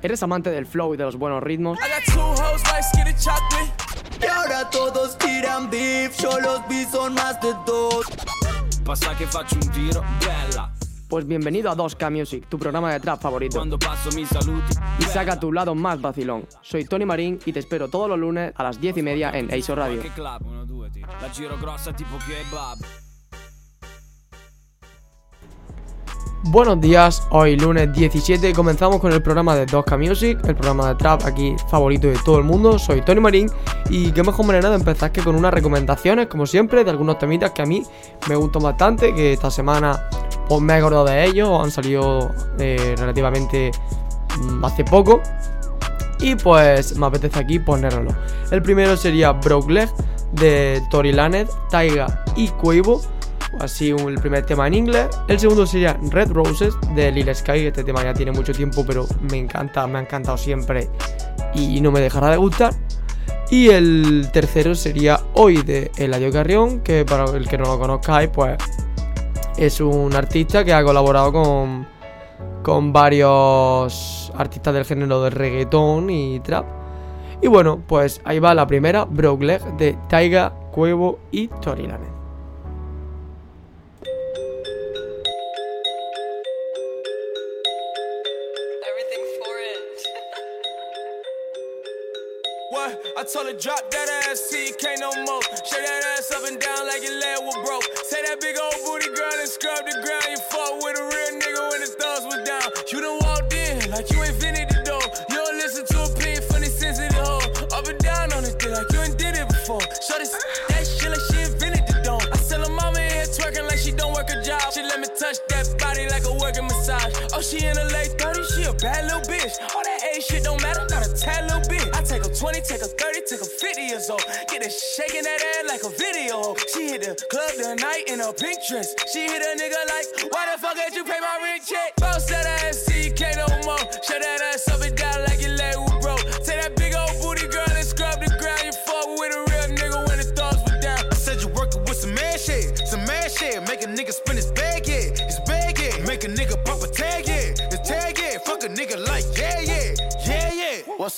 ¿Eres amante del flow y de los buenos ritmos? Y ahora todos tiran beef, yo los vi son más de dos. Pasa que faccio un tiro, bella. Pues bienvenido a 2K Music, tu programa de trap favorito. Mi. Y saca tu lado más vacilón. Soy Tony Marín y te espero todos los lunes a las 10 y media en ASO Radio. Che club? Uno, due, ti. La giro grossa tipo kebab. Buenos días, hoy lunes 17 comenzamos con el programa de 2K Music, el programa de trap aquí favorito de todo el mundo. Soy Tony Marín y qué mejor manera de empezar que con unas recomendaciones, como siempre, de algunos temitas que a mí me gustan bastante, que esta semana pues, me he acordado de ellos, han salido eh, relativamente mm, hace poco. Y pues me apetece aquí ponerlo. El primero sería Broke de Tory Lanez, Taiga y Quavo así el primer tema en inglés. El segundo sería Red Roses de Lil Sky. Este tema ya tiene mucho tiempo, pero me encanta, me ha encantado siempre y no me dejará de gustar. Y el tercero sería Hoy de Eladio Carrión, que para el que no lo conozcáis, pues es un artista que ha colaborado con, con varios artistas del género de reggaetón y trap. Y bueno, pues ahí va la primera, Broke Leg de Taiga, Cuevo y Tory told her drop that ass you can't no more. Shake that ass up and down like your leg was broke. Say that big old booty girl and scrub the ground. You fought with a real nigga when the thugs was down. You done walked in like you invented the door. You don't listen to opinion from the sensitive hoe. Up and down on it, like you ain't did it before. Shorty s- that shit like she invented the dome. I tell her mama here twerking like she don't work a job. She let me touch that body like a working massage. Oh, she in her late 30s, she a bad little bitch. 20, take a 30, take a 50 years old. Get her shaking that ass like a video. She hit the club tonight in a pink dress. She hit a nigga like, why the fuck did you pay my rent check? Bounce that ass, you no more. Shut that ass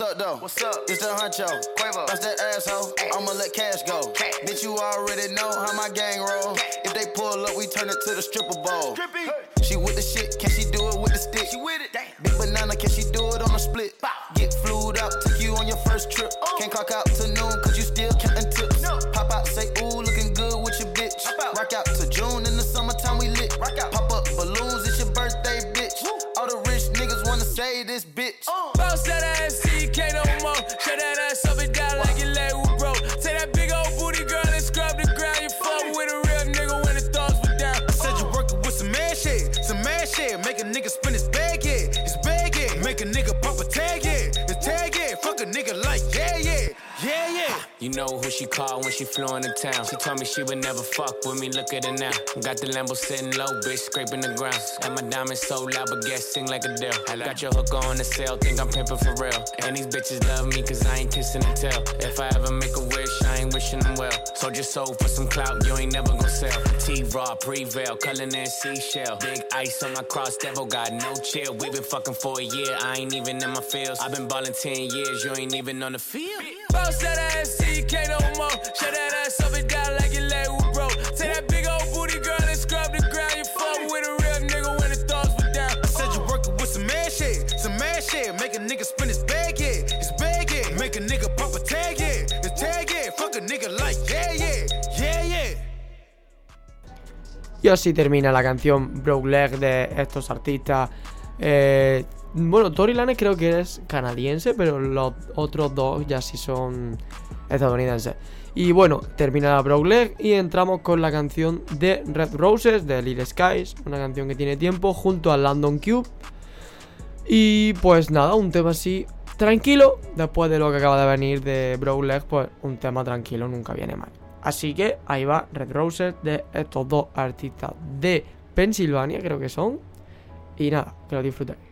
What's up, though? What's up? It's the huncho. Quavo. That's that asshole. I'ma let cash go. Bitch, you already know how my gang roll. If they pull up, we turn it to the stripper bowl. She with the shit, can she do it with the stick? She with it. Big banana, can she do it on a split? Get flued out, take you on your first trip. Oh. Can't clock out to noon, cause you still counting tips. Pop out, say, ooh, looking good with your bitch. Rock out to June in the summertime, we lit. Rock out. Pop up balloons, it's your birthday, bitch. All the rich niggas wanna say this bitch. Bounce that ass, You know who she called when she flew into town. She told me she would never fuck with me. Look at her now. Got the Lambo sitting low, bitch, scraping the ground. And my diamonds so loud, but gas sing like a deal. I got your hook on the sale, think I'm pimping for real. And these bitches love me cause I ain't kissing and tell. If I ever make a wish, I ain't wishing them well. Sold your soul for some clout, you ain't never gonna sell. T-Raw, Prevail, culling in seashell. Big ice on my cross, devil got no chill. We been fucking for a year, I ain't even in my feels. I've been ballin' 10 years, you ain't even on the field. Bounce that ass, can't no more. Shut that ass up and down like your leg was broke. Take that big old booty girl and scrub the ground. You fuck with a real nigga when the thugs were down. I said you working with some man shit, some man shit. Make a nigga spin his bag, yeah, his bag, yeah. Make a nigga pop a tag, yeah, his tag, yeah. Fuck a nigga like, yeah, yeah, yeah, yeah. Y así termina la canción Broke Leg de estos artistas. Eh, bueno, Tory Lanez creo que es canadiense, pero los otros dos ya sí son estadounidenses. Y bueno, termina la y entramos con la canción de Red Roses de Lil Skies, una canción que tiene tiempo junto a London Cube. Y pues nada, un tema así tranquilo, después de lo que acaba de venir de Leg, pues un tema tranquilo nunca viene mal. Así que ahí va Red Roses de estos dos artistas de Pensilvania, creo que son. Y nada, que lo disfrutéis.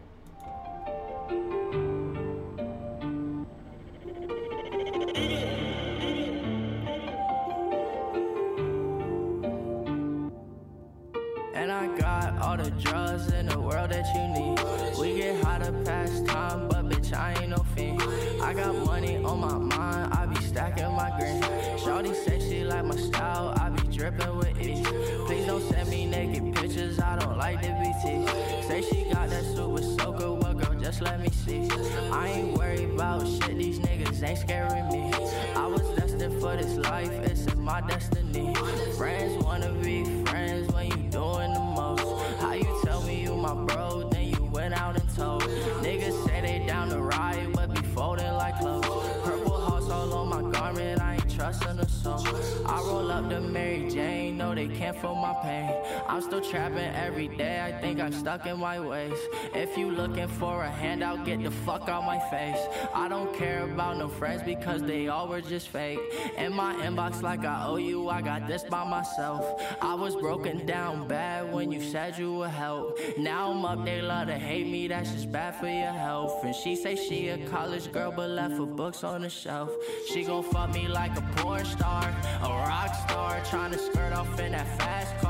Pain. I'm still trapping every day, I think I'm stuck in my ways. If you looking for a handout, get the fuck out my face. I don't care about no friends because they all were just fake. In my inbox, like I owe you, I got this by myself. I was broken down bad when you said you would help. Now I'm up, they love to hate me, that's just bad for your health. And she say she a college girl, but left her books on the shelf. She gon' fuck me like a porn star, a rock star, trying to skirt off in that fast car,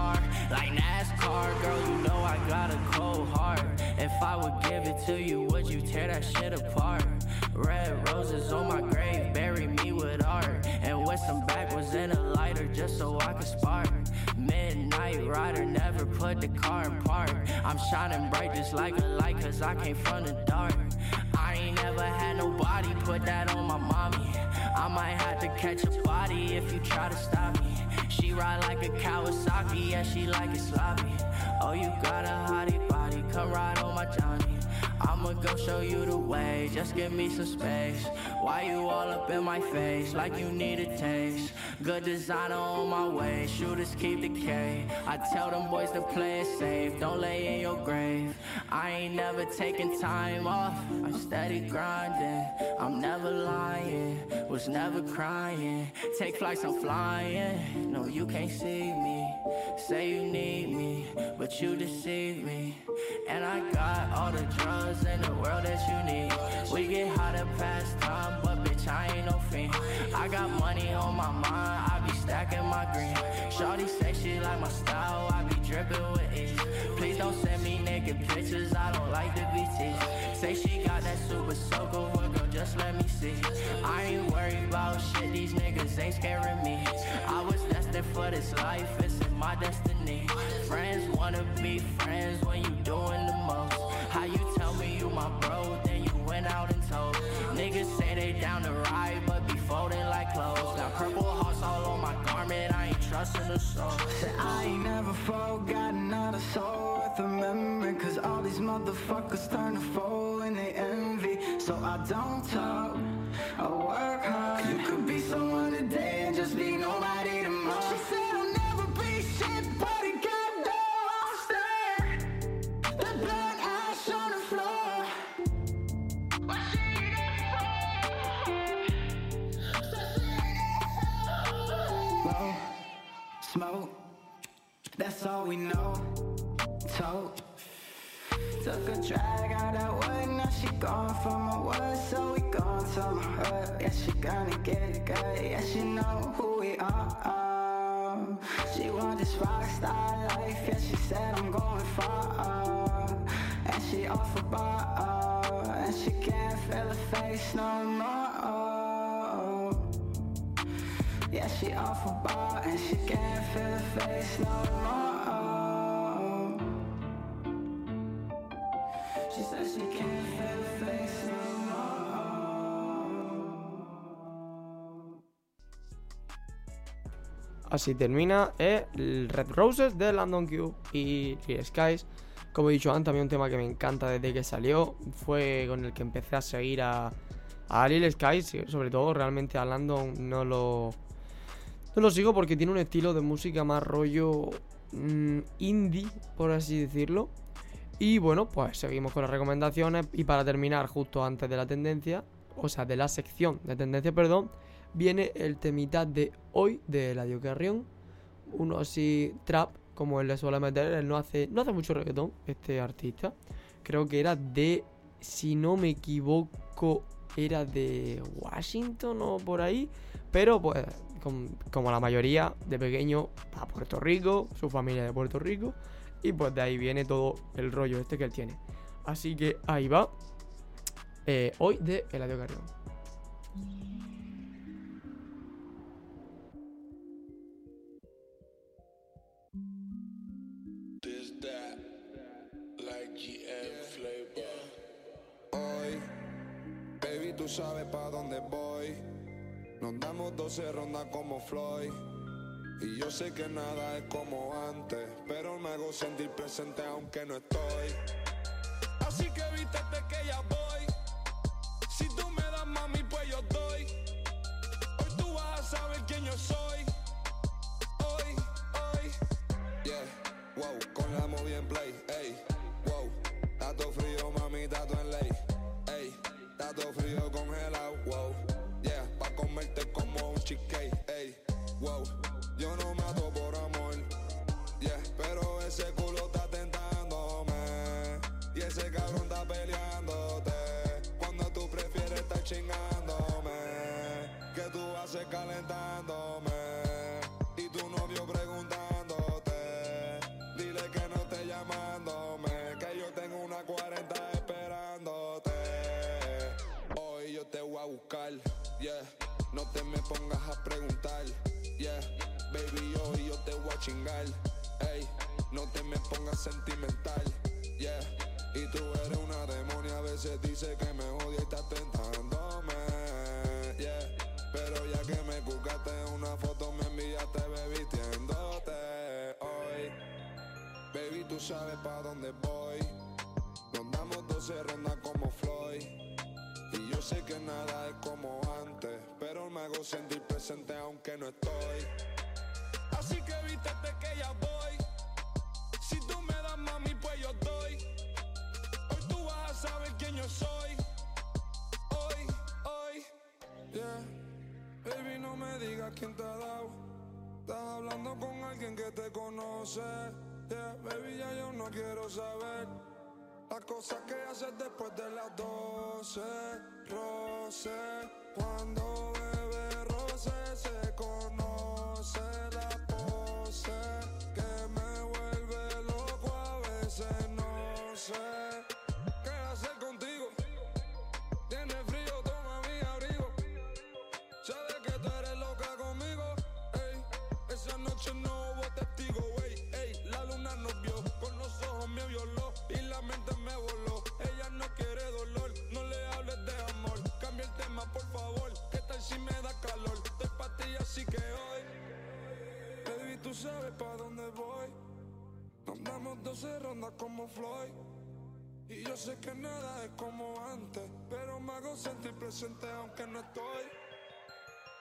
like NASCAR. Girl, you know I got a cold heart. If I would give it to you, would you tear that shit apart? Red roses on my grave, bury me with art. And with some backwards and a lighter just so I can spark. Midnight rider, never put the car in park. I'm shining bright just like a light, cause I came from the dark. I ain't never had nobody put that on my mommy. I might have to catch a body if you try to stop me. Ride like a Kawasaki, yeah, she like it sloppy. Oh, you got a hottie body, come ride on my Johnny. I'ma go show you the way, just give me some space. Why you all up in my face, like you need a taste? Good designer on my way, shooters keep the K. I tell them boys to play it safe, don't lay in your grave. I ain't never taking time off, I'm steady grinding. I'm never lying, was never crying. Take flights, I'm flying. No, you can't see me. Say you need me, but you deceive me. And I got all the drugs in the world that you need. We get high to pass time, but bitch, I ain't no fiend. I got money on my mind, I be stacking my green. Shorty say she like my style, I be dripping with ease. Please don't send me naked pictures, I don't like the BT. Say she got that super soaker, well, girl, just let me see. I ain't worried about shit, these niggas ain't scaring me. I was destined for this life, it's in my destiny. Friends wanna be friends when you doing the most. Garment, I ain't trusting a soul. Said I ain't never forgot another soul worth remembering Cause all these motherfuckers turn to foe and they envy So I don't talk, I work hard You could be someone that's all we know. Tote. Took a drag out that wood, now she gone from my wood, so we gone to my hood. Yeah, she gonna get it good, yeah, she know who we are. She want this rock star life, yeah, she said I'm going far. And she off a bar, and she can't feel her face no more. Yeah, she off a bar and she can't feel her face no more. Así termina eh, el Red Roses de Landon Q y Lil Skies. Como he dicho antes, también un tema que me encanta desde que salió. Fue con el que empecé a seguir a, a Lil Skies. Sobre todo, realmente a Landon no lo, no lo sigo porque tiene un estilo de música más rollo mm, indie, por así decirlo. Y bueno, pues seguimos con las recomendaciones. Y para terminar, justo antes de la tendencia, o sea, de la sección de tendencia, perdón, viene el temita de hoy de Eladio Carrión. Uno así trap, como él le suele meter. Él no hace, no hace mucho reggaetón, este artista. Creo que era de, si no me equivoco, era de Washington o por ahí. Pero pues, com- como la mayoría de pequeño, a Puerto Rico, su familia de Puerto Rico. Y pues de ahí viene todo el rollo este que él tiene. Así que ahí va. Eh, hoy de Eladio Carrión. Tú sabes pa' dónde voy. Nos damos 12 rondas como Floyd. Y yo sé que nada es como antes, pero me hago sentir presente aunque no estoy. Así que vístete que ya voy. Si tú me das mami, pues yo doy. Hoy tú vas a saber quién yo soy. Hoy, hoy. Yeah, wow, con la movie en play, ey, wow. Tato frío, mami, tato en ley, Tato frío congelado, wow. Yeah, pa' comerte como un cheesecake, ey, wow. Yo no mato por amor, yeah, pero ese culo está tentándome. Y ese cabrón está peleándote. Cuando tú prefieres estar chingándome, que tú haces calentándome. Yeah. No te me pongas a preguntar, yeah. Baby, hoy yo te voy a chingar, ey. No te me pongas sentimental, yeah. Y tú eres una demonia, a veces dice que me odia y estás tentándome, yeah. Pero ya que me cucaste una foto, me enviaste bebistiéndote hoy. Baby, tú sabes pa' dónde voy. Nos damos 12 rondas como Floyd. Yo sé que nada es como antes, pero me hago sentir presente aunque no estoy. Así que vístete que ya voy. Si tú me das mami, pues yo doy. Hoy tú vas a saber quién yo soy. Hoy, hoy. Yeah. Baby, no me digas quién te ha dado. Estás hablando con alguien que te conoce. Yeah, baby, ya yo no quiero saber. Las cosas que haces después de las 12. Roce. Cuando 12 rondas como Floyd. Y yo sé que nada es como antes, pero me hago sentir presente aunque no estoy.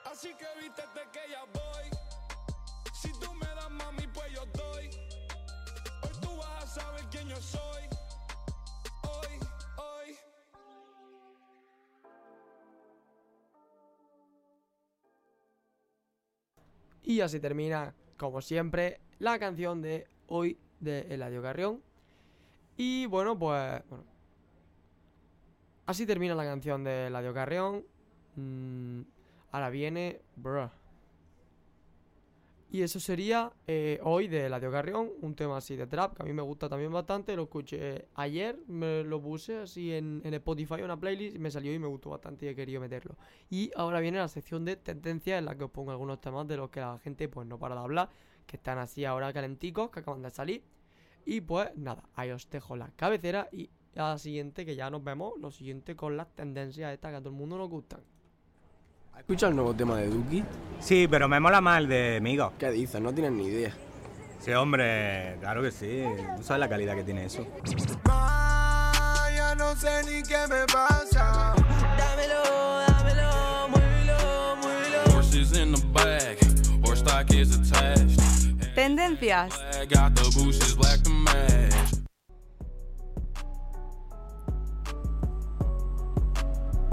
Así que vístete que ya voy. Si tú me das mami, pues yo doy. Hoy tú vas a saber quién yo soy. Hoy, hoy. Y así termina, como siempre, la canción de hoy de Eladio Carrión. Y bueno, pues. Bueno. Así termina la canción de Eladio Carrión. Mm, ahora viene. Bruh. Y eso sería eh, hoy de Eladio Carrión, un tema así de trap que a mí me gusta también bastante. Lo escuché ayer, me lo puse así en, en Spotify, una playlist, me salió y me gustó bastante y he querido meterlo. Y ahora viene la sección de tendencias en la que os pongo algunos temas de los que la gente pues no para de hablar, que están así ahora calenticos, que acaban de salir. Y pues nada, ahí os dejo la cabecera y a la siguiente que ya nos vemos, lo siguiente con las tendencias estas que a todo el mundo nos gustan. ¿Escuchas el nuevo tema de Duki? Sí, pero me mola más el de Migo. ¿Qué dices? No tienes ni idea. Sí, hombre, claro que sí. Tú sabes la calidad que tiene eso. ya no sé ni qué me pasa. Dámelo, dámelo, muévelo, muévelo. Horses in the bag, horse stock is attached. Tendencias.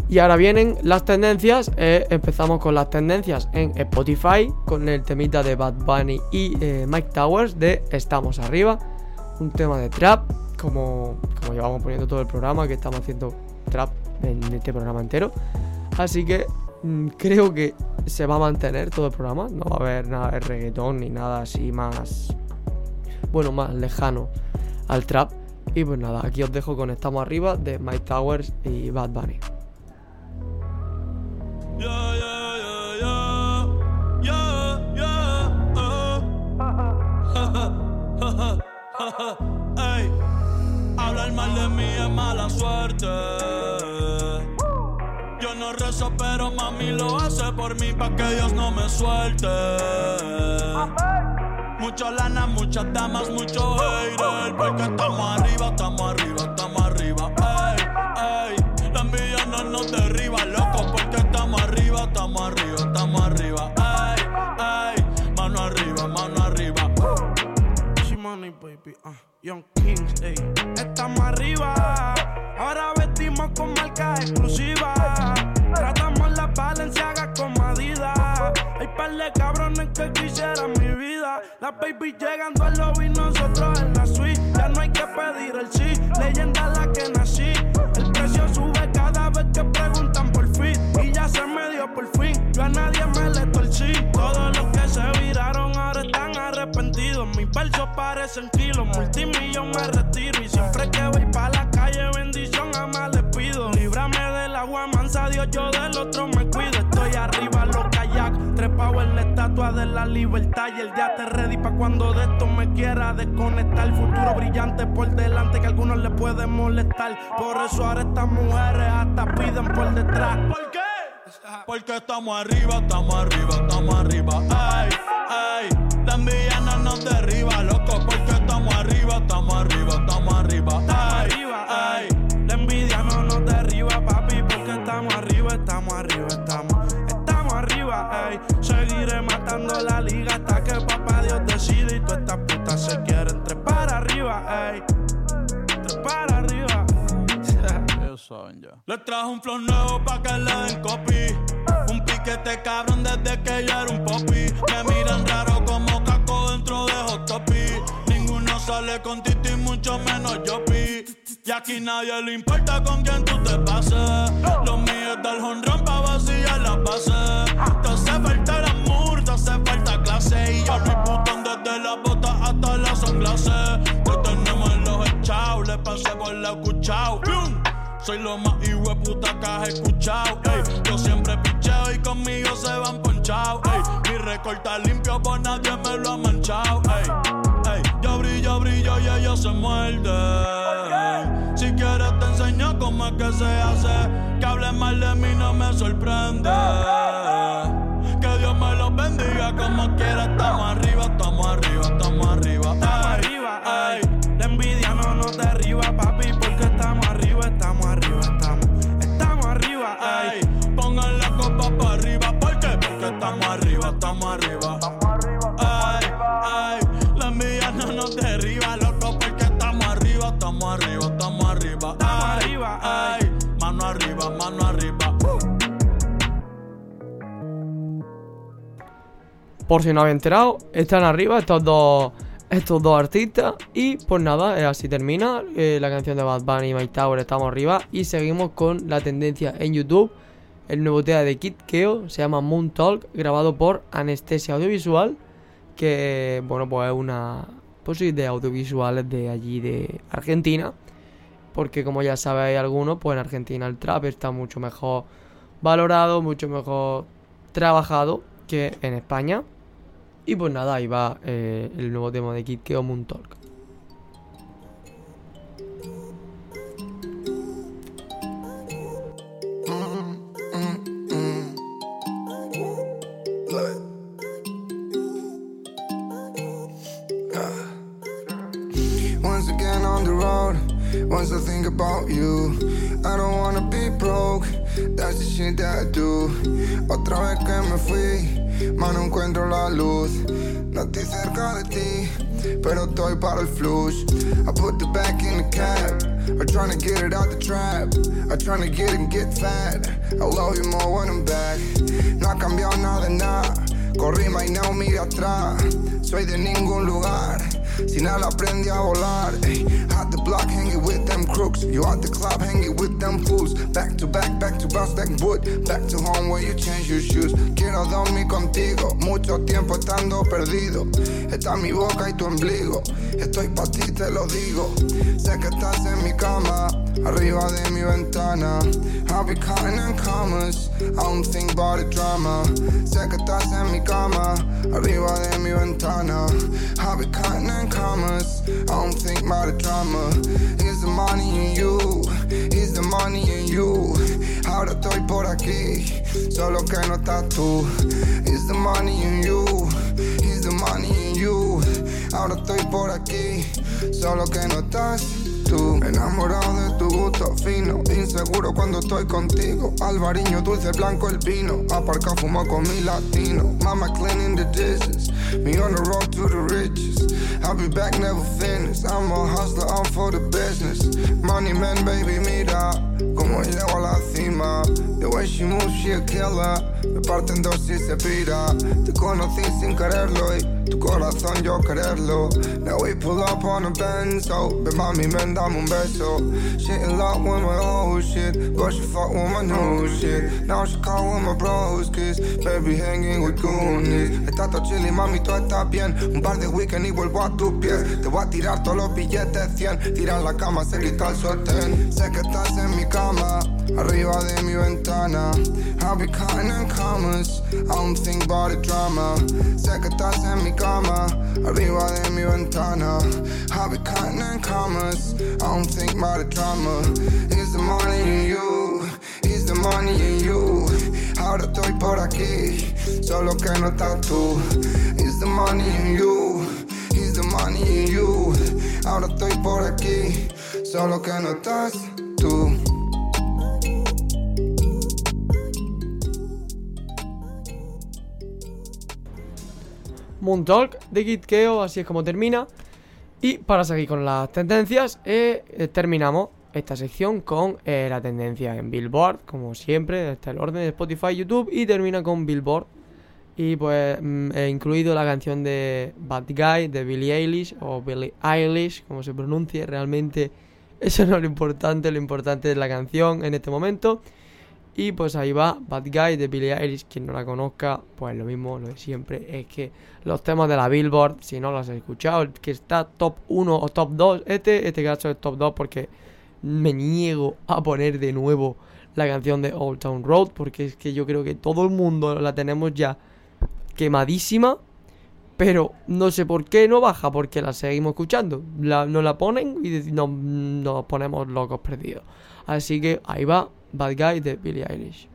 Y ahora vienen las tendencias. eh, empezamos con las tendencias en Spotify con el temita de Bad Bunny y eh, Mike Towers de Estamos Arriba. Un tema de trap, como, como llevamos poniendo todo el programa, que estamos haciendo trap en este programa entero. Así que creo que se va a mantener todo el programa. No va a haber nada de reggaetón ni nada así más. Bueno, más lejano al trap. Y pues nada, aquí os dejo con Estamos Arriba de Mike Towers y Bad Bunny. Hablar mal de mí es mala suerte. Pero mami lo hace por mí pa' que Dios no me suelte. Mucha lana, muchas damas, mucho hater. Porque estamos arriba, estamos arriba, estamos arriba. Ey, ey, la envidia no nos derriba, loco. Porque estamos arriba, estamos arriba, estamos arriba. Ey, ey, mano arriba, mano arriba. Money, baby, uh, Young Kings, ey. Estamos arriba, ahora vestimos con marcas exclusivas. Par de cabrones que quisieran mi vida. Las baby llegando al lobby, nosotros en la suite. Ya no hay que pedir el sí, leyenda la que nací. El precio sube cada vez que preguntan por fin. Y ya se me dio por fin, yo a nadie me le torcí. Todos los que se viraron ahora están arrepentidos. Mis versos parecen kilos, multimillón me retiro. Y siempre que voy pa' la calle, bendición a más les pido. Líbrame del agua mansa, Dios, yo del otro me cuido. Estoy arriba, kayak, trepado en la estatua de la libertad. Y el día te ready pa' cuando de esto me quiera desconectar. Futuro brillante por delante que a algunos les puede molestar. Por eso ahora estas mujeres hasta piden por detrás. ¿Por qué? Porque estamos arriba, estamos arriba, estamos arriba. Ay, ay, la nos derriba, loco. Porque estamos arriba, estamos arriba, estamos arriba. Ay, arriba, ey. Trepar arriba. Ellos saben ya. Le trajo un flow nuevo pa' que le den copy. Un piquete cabrón desde que yo era un popi. Me miran raro como caco dentro de Hot Topi. Ninguno sale con Tito y mucho menos yo pi. Y aquí nadie le importa con quién tú te pases. Los míos del honrón pa' vaciar Soy lo más puta que has escuchado. Yo siempre picheo y conmigo se van ponchados. Mi recorta limpio, por nadie me lo ha manchado. Ey, yo brillo, brillo y ellos se muerden. Si quieres te enseño cómo es que se hace. Que hable mal de mí no me sorprende. Por si no había enterado, están arriba estos dos, estos dos artistas. Y pues nada, eh, así termina eh, la canción de Bad Bunny y Mike Tower. Estamos arriba. Y seguimos con la tendencia en YouTube. El nuevo tema de Kid Keo se llama Moon Talk, grabado por Anestesia Audiovisual. Que bueno, pues es una pues sí, de audiovisuales de allí de Argentina. Porque como ya sabéis algunos, pues en Argentina el trap está mucho mejor valorado, mucho mejor trabajado que en España. Y pues nada, ahí va eh, el nuevo tema de Kid Keo Moon Talk. Once I think about you. I don't wanna be broke, that's the shit that I do. Otra vez que me fui, mas no encuentro la luz. No estoy cerca de ti, pero estoy para el flush. I put the back in the cab, I'm trying to get it out the trap. I'm trying to get and get fat. I love you more when I'm back. No ha cambiado nada nada. Corrí, no mira atrás. Soy de ningún lugar. Sin nada aprendí a volar. Ey. At the block hanging with them crooks. You at the club hanging with them fools. Back to back, back to back, back wood. Back to home where you change your shoes. Quiero dormir contigo. Mucho tiempo estando perdido. Está mi boca y tu ombligo. Estoy pa' ti, te lo digo. Sé que estás en mi cama. Arriba de mi ventana. I'll be cutting in commas. I don't think about the drama. Sé que estás en mi cama. Arriba de mi ventana. I'll be cutting in commas. I don't think about the drama. Is the money in you? Is the money in you? Ahora estoy por aquí. Solo que no estás tú. Is the money in you? Is the money in you? Ahora estoy por aquí. Solo que no estás Enamorado de tu gusto fino, inseguro cuando estoy contigo. Alvariño, dulce, blanco el vino. Aparca, fumo con mi latino. Mama cleaning the dishes. Me on the road to the riches. I'll be back, never finished. I'm a hustler, I'm for the business. Money man, baby, mira. Como llego a la cima. The way she moves, she a killer. Me parten dos y se pira. Te conocí sin quererlo y tu corazón yo quererlo. Now we pull up on a Benz, so Ven mami, ven, dame un beso. She in love with my old shit, but she fuck with my new shit. Now she call with my bros, kiss. Baby hanging with goonies. Está todo chilly, mami, tú estás bien. Un par de weekend y vuelvo a tus pies. Te voy a tirar todos los billetes 100. Tirar la cama, se quita el sostén. Sé que estás en mi cama, arriba de mi ventana. I'll be cutting in commas. I don't think about the drama. Sé que estás en mi cama, arriba de mi ventana. I'll be cutting in commas. I don't think about the drama. Is the money in you? Is the money in you? Ahora estoy por aquí, solo que no estás tú. Is the money in you? Is the money in you? Ahora estoy por aquí, solo que no estás tú. Moon Talk de Kid Keo, así es como termina. Y para seguir con las tendencias, eh, eh, terminamos esta sección con eh, la tendencia en Billboard, como siempre, está el orden de Spotify, YouTube y termina con Billboard. Y pues mm, he incluido la canción de Bad Guy de Billie Eilish o Billie Eilish, como se pronuncie, realmente eso no es lo importante, lo importante es la canción en este momento. Y pues ahí va Bad Guy de Billie Eilish, quien no la conozca, pues lo mismo, lo de siempre, es que los temas de la Billboard, si no los has escuchado, el que está top 1 o top 2, este, este caso es top 2 porque me niego a poner de nuevo la canción de Old Town Road, porque es que yo creo que todo el mundo la tenemos ya quemadísima, pero no sé por qué no baja, porque la seguimos escuchando. La, nos la ponen y nos, nos ponemos locos perdidos. Así que ahí va Bad Guy de Billie Eilish.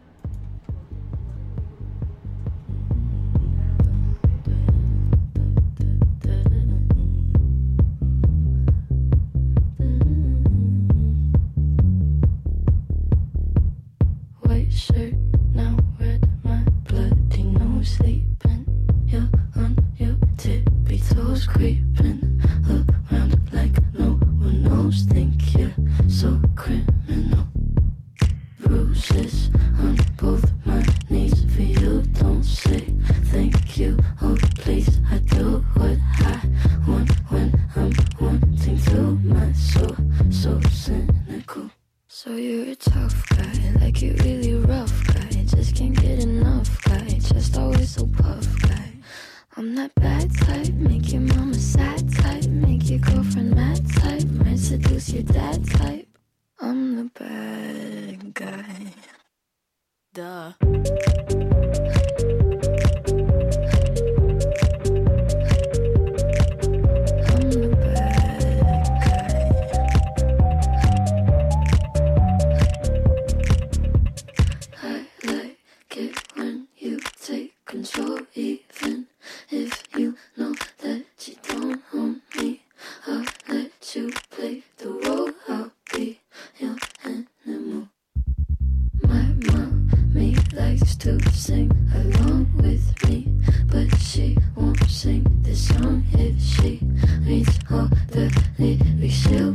White to sing along with me, but she won't sing this song if she reads all the lyrics. She'll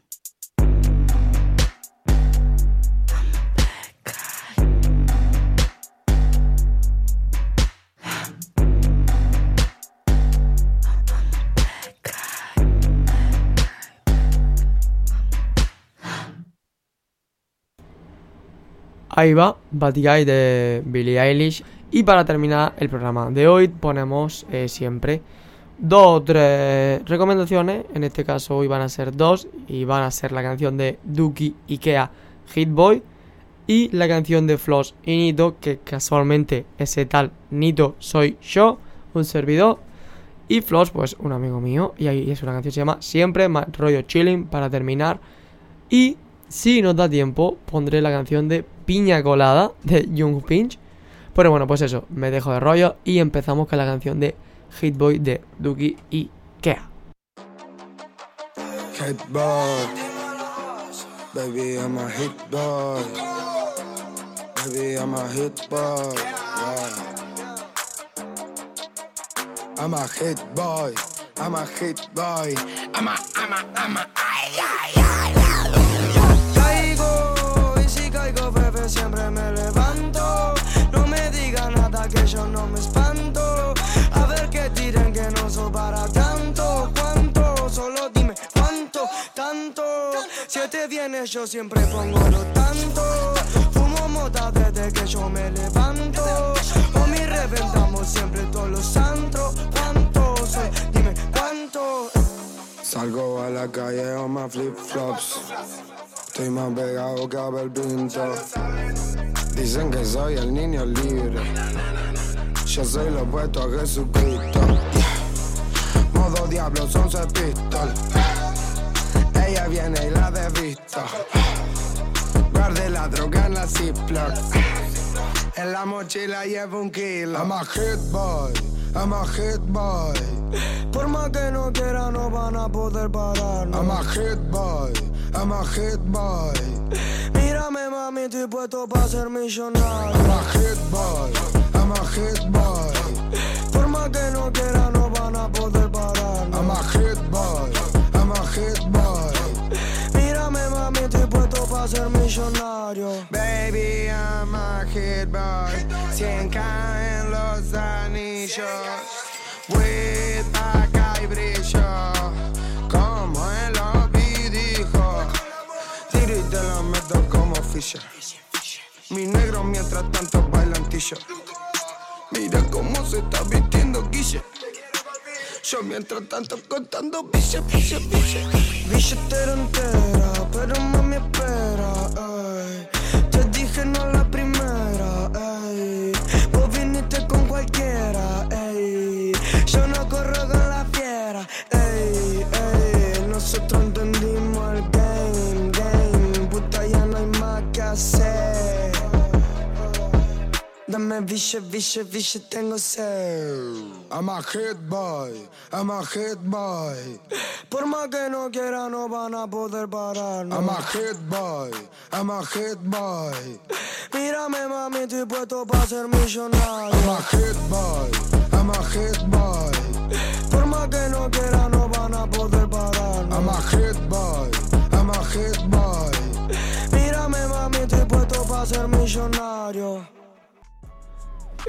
Ahí va, Bad de Billie Eilish. Y para terminar el programa de hoy ponemos eh, siempre dos o tres recomendaciones. En este caso hoy van a ser dos y van a ser la canción de Duki Ikea Hit Boy y la canción de Floss y Nito, que casualmente ese tal Nito soy yo, un servidor. Y Floss, pues un amigo mío. Y ahí es una canción que se llama Siempre, rollo chilling para terminar. Y si nos da tiempo, pondré la canción de Piña Colada de Young Pinch. Pero bueno, pues eso, me dejo de rollo y empezamos con la canción de Hit Boy de Duki y Kea. Hit boy. Baby, I'm a hit boy. Baby, I'm a hit boy. Yeah. I'm a hit boy. I'm a hit boy. I'm a, I'm a, I'm a, ay, ay, ay, ay. Siempre me levanto. No me diga nada que yo no me espanto. A ver que tiren que no soy para tanto. ¿Cuánto? Solo dime cuánto, tanto. Si te vienes, yo siempre pongo lo tanto. Fumo mota desde que yo me levanto. O mi reventamos siempre todos los antros. ¿Cuánto soy? Dime cuánto. Salgo a la calle con más flip flops. Estoy más pegado que Abel Pinto. Dicen que soy el niño libre. Yo soy lo opuesto a Jesucristo. Modo diablo, son pistol. Ella viene y la desvisto. Guarde la droga en la Ziploc. En la mochila llevo un kilo. I'm a hit boy. I'm a hit boy. Por más que no quiera, no van a poder pararnos. I'm a hit boy. I'm a hit boy. Mírame, mami, estoy puesto para ser millonario. I'm a hit boy. I'm a hit boy. Por más que no quiera, no van a poder pararnos. I'm a hit boy. I'm a hit boy. Mírame, mami, estoy puesto para ser millonario. Baby, I'm a hit boy. 100 en los anillos. Como Fisher. Mi negro mientras tanto bailantillo. Mira cómo se está vistiendo Guille. Yo mientras tanto contando bille, bille, bille. Billetera entera, pero mami espera. Te dije no la primera. Biche, biche, biche, tengo sed. I'm a hit boy, I'm a hit boy. Por más que no quiera, no van a poder pararnos. I'm a hit boy, I'm a hit boy. Mírame, mami, estoy puesto para ser millonario. I'm a hit boy, I'm a hit boy. Por más que no quiera, no van a poder pararnos. I'm a hit boy, I'm a hit boy. Mírame, mami, estoy puesto para ser millonario.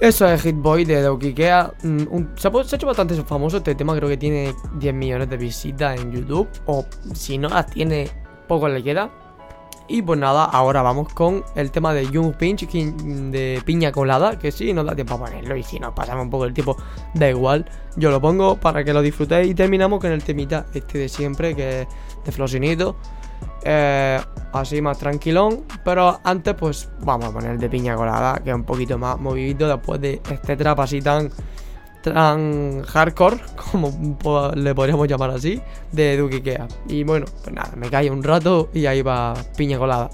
Eso es Hit Boy de Doukikea. Mm, se, se ha hecho bastante famoso este tema, creo que tiene 10 millones de visitas en YouTube. O si no las tiene, poco le queda. Y pues nada, ahora vamos con el tema de Young Pinch de piña colada, que sí, nos da tiempo a ponerlo y si nos pasamos un poco el tiempo, da igual. Yo lo pongo para que lo disfrutéis y terminamos con el temita este de siempre, que es de Flosinito. Eh, así más tranquilón, pero antes pues vamos a poner de piña colada, que es un poquito más movidito después de este trap así tan tan hardcore, como le podríamos llamar así, de Duke Ikea. Y bueno, pues nada, me callo un rato y ahí va piña colada.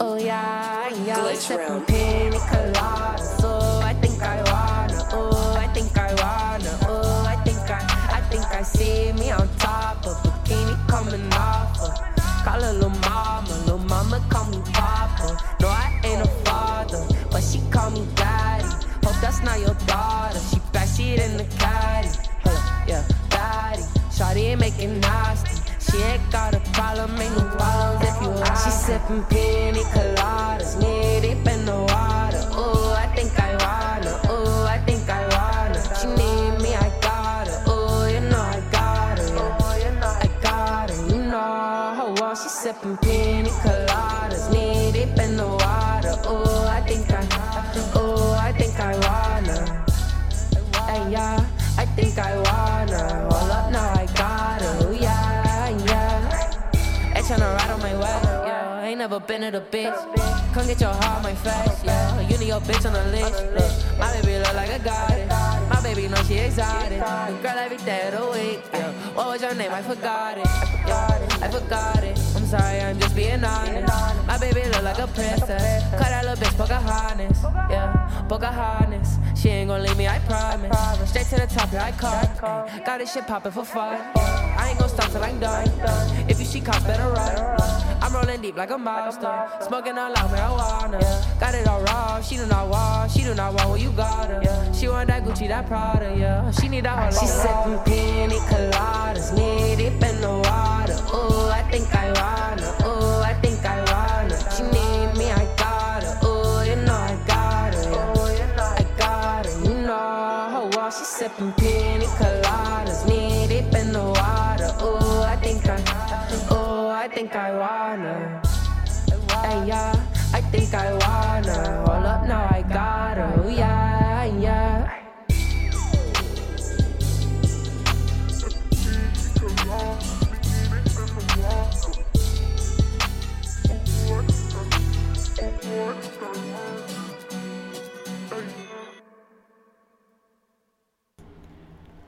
Oh yeah, yeah, Glitch sipping pina colada. So I think I wanna, oh, I think I wanna, oh, I think I, I think I see me on top of bikini coming off. Of. Call her little mama, little mama call me papa. No, I ain't a father, she call me daddy. Hope that's not your daughter. She backseat in the caddy. Hold up, yeah, daddy. Shawty ain't making nasty. She ain't got a problem, ain't no problems if you ask. She sipping pina never been at a bitch. Come get your heart my face, yeah. You need your bitch on the list. Look, my baby look like a goddess. My baby know she exotic. Girl every day of the week, yeah. What was your name? I forgot it. Yeah, I forgot it. I'm sorry, I'm just being honest. My baby look like a princess. Cut that little bitch Pocahontas, yeah. Pocahontas. She ain't gonna leave me, I promise. Straight to the top, yeah, I come. Got this shit poppin' for fun. I ain't gonna stop till I'm done. If see cops, better run. I'm rolling deep like a monster. Smoking all out marijuana. Got it all raw. She do not want. She do not want what you got her. She want that Gucci, that Prada, yeah. She need that whole She sipping think I wanna. Hold up, now I got her. Oh, yeah, yeah.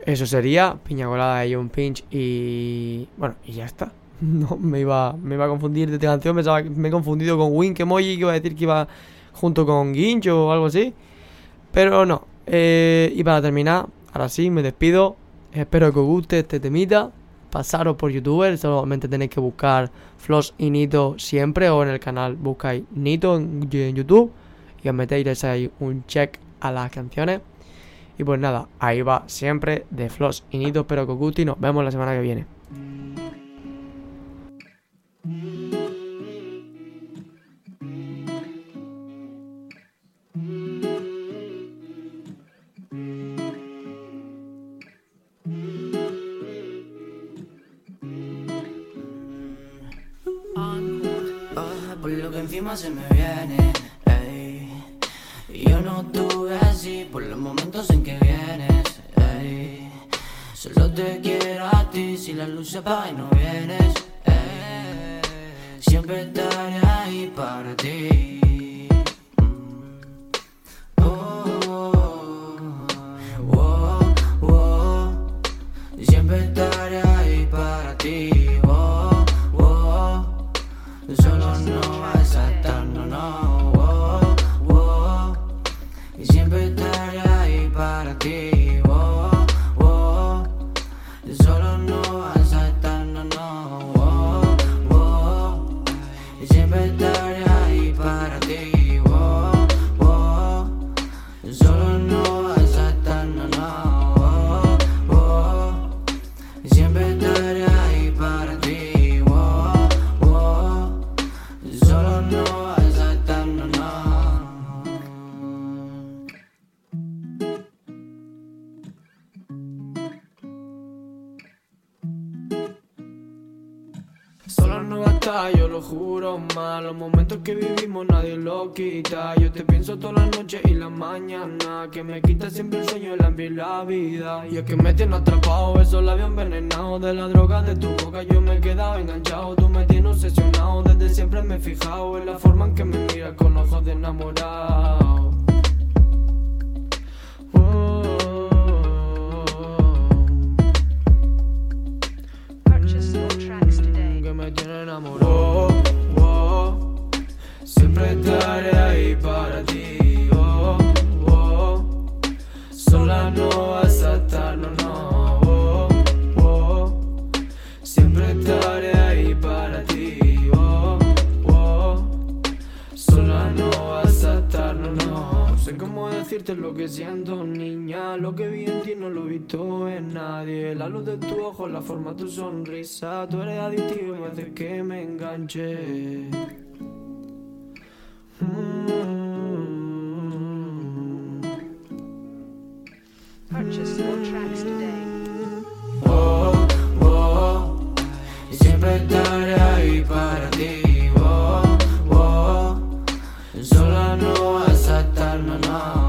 Eso sería piña colada de John Pinch y. Bueno, y ya está. No, me iba, me iba a confundir de esta canción. Me he confundido con Wink Emoji, que iba a decir que iba junto con Ginch o algo así. Pero no. Eh, y para terminar, ahora sí, me despido. Espero que os guste este temita. Pasaros por YouTube, solamente tenéis que buscar Floss y Nito siempre o en el canal buscáis Nito en, en YouTube y os metéis ahí un check a las canciones. Y pues nada, ahí va siempre de Floss y Nito. Espero que os guste y nos vemos la semana que viene. Se me viene. ey. Yo no tuve así por los momentos en que vienes. ey. Solo te quiero a ti si la luz se apaga y no vienes. ey. Siempre estaré ahí para ti. Mm. Oh, oh, oh. Siempre estaré lo juro más Los momentos que vivimos nadie lo quita. Yo te pienso todas las noches y la mañana. Que me quita siempre el sueño, el hambre y la vida. Y es que me tienes atrapado, esos labios envenenados De la droga de tu boca yo me he quedado enganchado. Tú me tienes obsesionado, desde siempre me he fijado En la forma en que me miras con ojos de enamorado no vas a estar, no, no. Oh, oh, siempre estaré ahí para ti. Oh, oh, sola no vas a estar, no, no. Sé cómo decirte lo que siento, niña. Lo que vi en ti no lo he visto en nadie. La luz de tu ojo, la forma de tu sonrisa. Tú eres adictivo y me que me enganche. Mm. Purchase your tracks today. Ahí para ti. Oh, oh, no vas a estar, no.